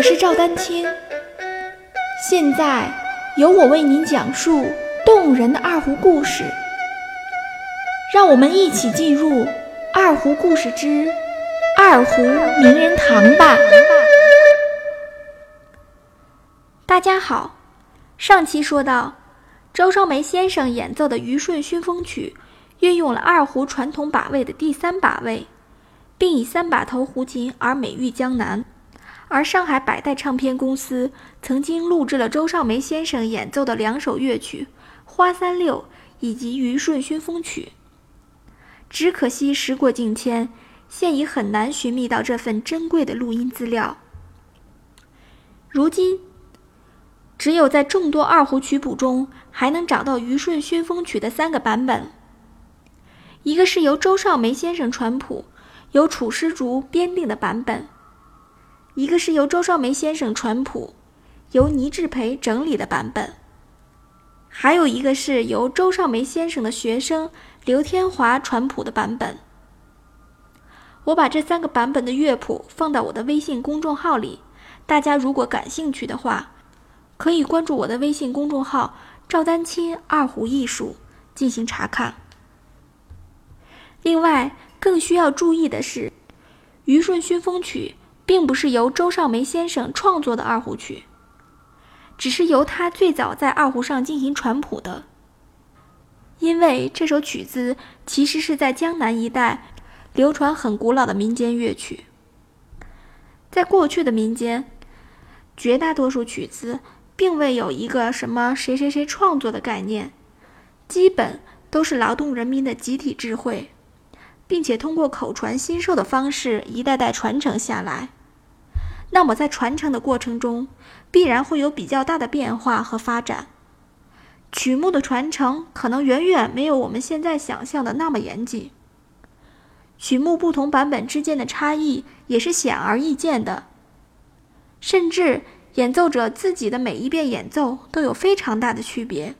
我是赵丹青，现在由我为您讲述动人的二胡故事。让我们一起进入《二胡故事之二胡名人堂》吧。大家好，上期说到，周双梅先生演奏的《虞舜熏风曲》运用了二胡传统把位的第三把位，并以三把头胡琴而美誉江南。而上海百代唱片公司曾经录制了周少梅先生演奏的两首乐曲《花三六》以及《虞舜熏风曲》，只可惜时过境迁，现已很难寻觅到这份珍贵的录音资料。如今，只有在众多二胡曲谱中还能找到《虞舜熏风曲》的三个版本：一个是由周少梅先生传谱，由楚师竹编定的版本。一个是由周绍梅先生传谱，由倪志培整理的版本；还有一个是由周绍梅先生的学生刘天华传谱的版本。我把这三个版本的乐谱放到我的微信公众号里，大家如果感兴趣的话，可以关注我的微信公众号“赵丹青二胡艺术”进行查看。另外，更需要注意的是，《虞舜熏风曲》。并不是由周少梅先生创作的二胡曲，只是由他最早在二胡上进行传谱的。因为这首曲子其实是在江南一带流传很古老的民间乐曲，在过去的民间，绝大多数曲子并未有一个什么谁谁谁创作的概念，基本都是劳动人民的集体智慧，并且通过口传心授的方式一代代传承下来。那么，在传承的过程中，必然会有比较大的变化和发展。曲目的传承可能远远没有我们现在想象的那么严谨。曲目不同版本之间的差异也是显而易见的，甚至演奏者自己的每一遍演奏都有非常大的区别。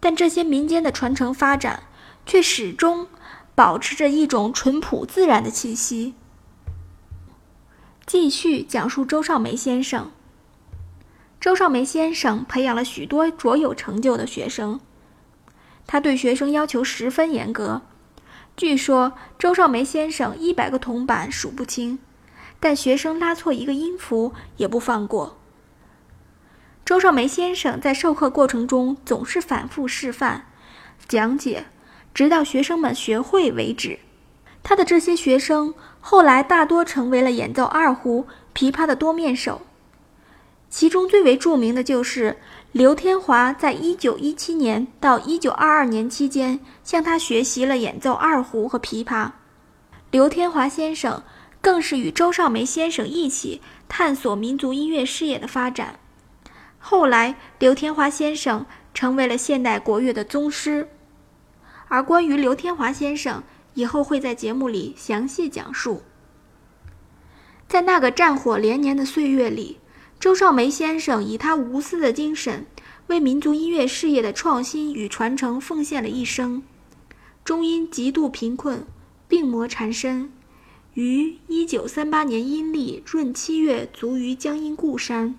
但这些民间的传承发展，却始终保持着一种淳朴自然的气息。继续讲述周少梅先生。周少梅先生培养了许多卓有成就的学生，他对学生要求十分严格。据说周少梅先生一百个铜板数不清，但学生拉错一个音符也不放过。周少梅先生在授课过程中总是反复示范、讲解，直到学生们学会为止。他的这些学生后来大多成为了演奏二胡、琵琶的多面手，其中最为著名的就是刘天华，在1917年到1922年期间向他学习了演奏二胡和琵琶。刘天华先生更是与周少梅先生一起探索民族音乐事业的发展。后来，刘天华先生成为了现代国乐的宗师。而关于刘天华先生，以后会在节目里详细讲述。在那个战火连年的岁月里，周少梅先生以他无私的精神，为民族音乐事业的创新与传承奉献了一生。终因极度贫困，病魔缠身，于一九三八年阴历闰七月卒于江阴故山，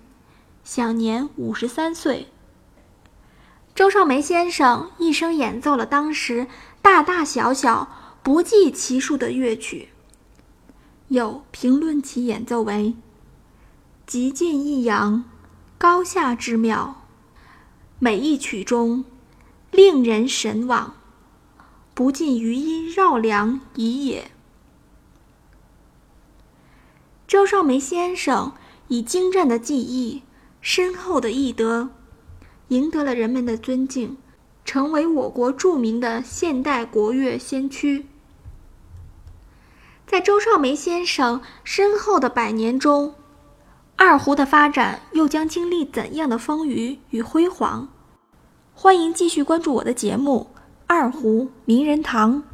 享年五十三岁。周少梅先生一生演奏了当时大大小小。不计其数的乐曲，有评论其演奏为极尽抑扬，高下之妙，每一曲中令人神往，不尽余音绕梁已也。周少梅先生以精湛的技艺、深厚的艺德，赢得了人们的尊敬，成为我国著名的现代国乐先驱。在周少梅先生身后的百年中，二胡的发展又将经历怎样的风雨与辉煌？欢迎继续关注我的节目《二胡名人堂》。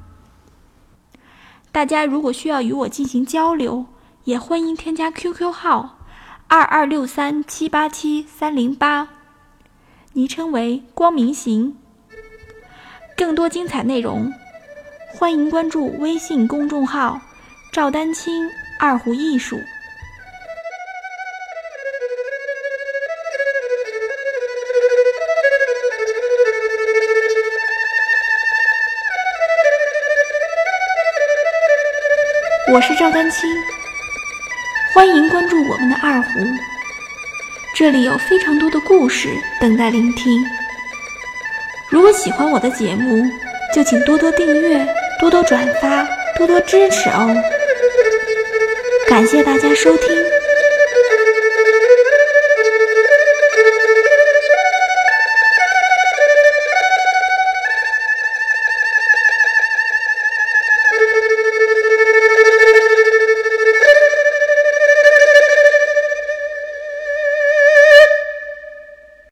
大家如果需要与我进行交流，也欢迎添加 QQ 号二二六三七八七三零八，昵称为光明行。更多精彩内容，欢迎关注微信公众号。赵丹青二胡艺术。我是赵丹青欢迎关注我们的二胡。这里有非常多的故事等待聆听。如果喜欢我的节目就请多多订阅多多转发多多支持哦。感谢大家收听。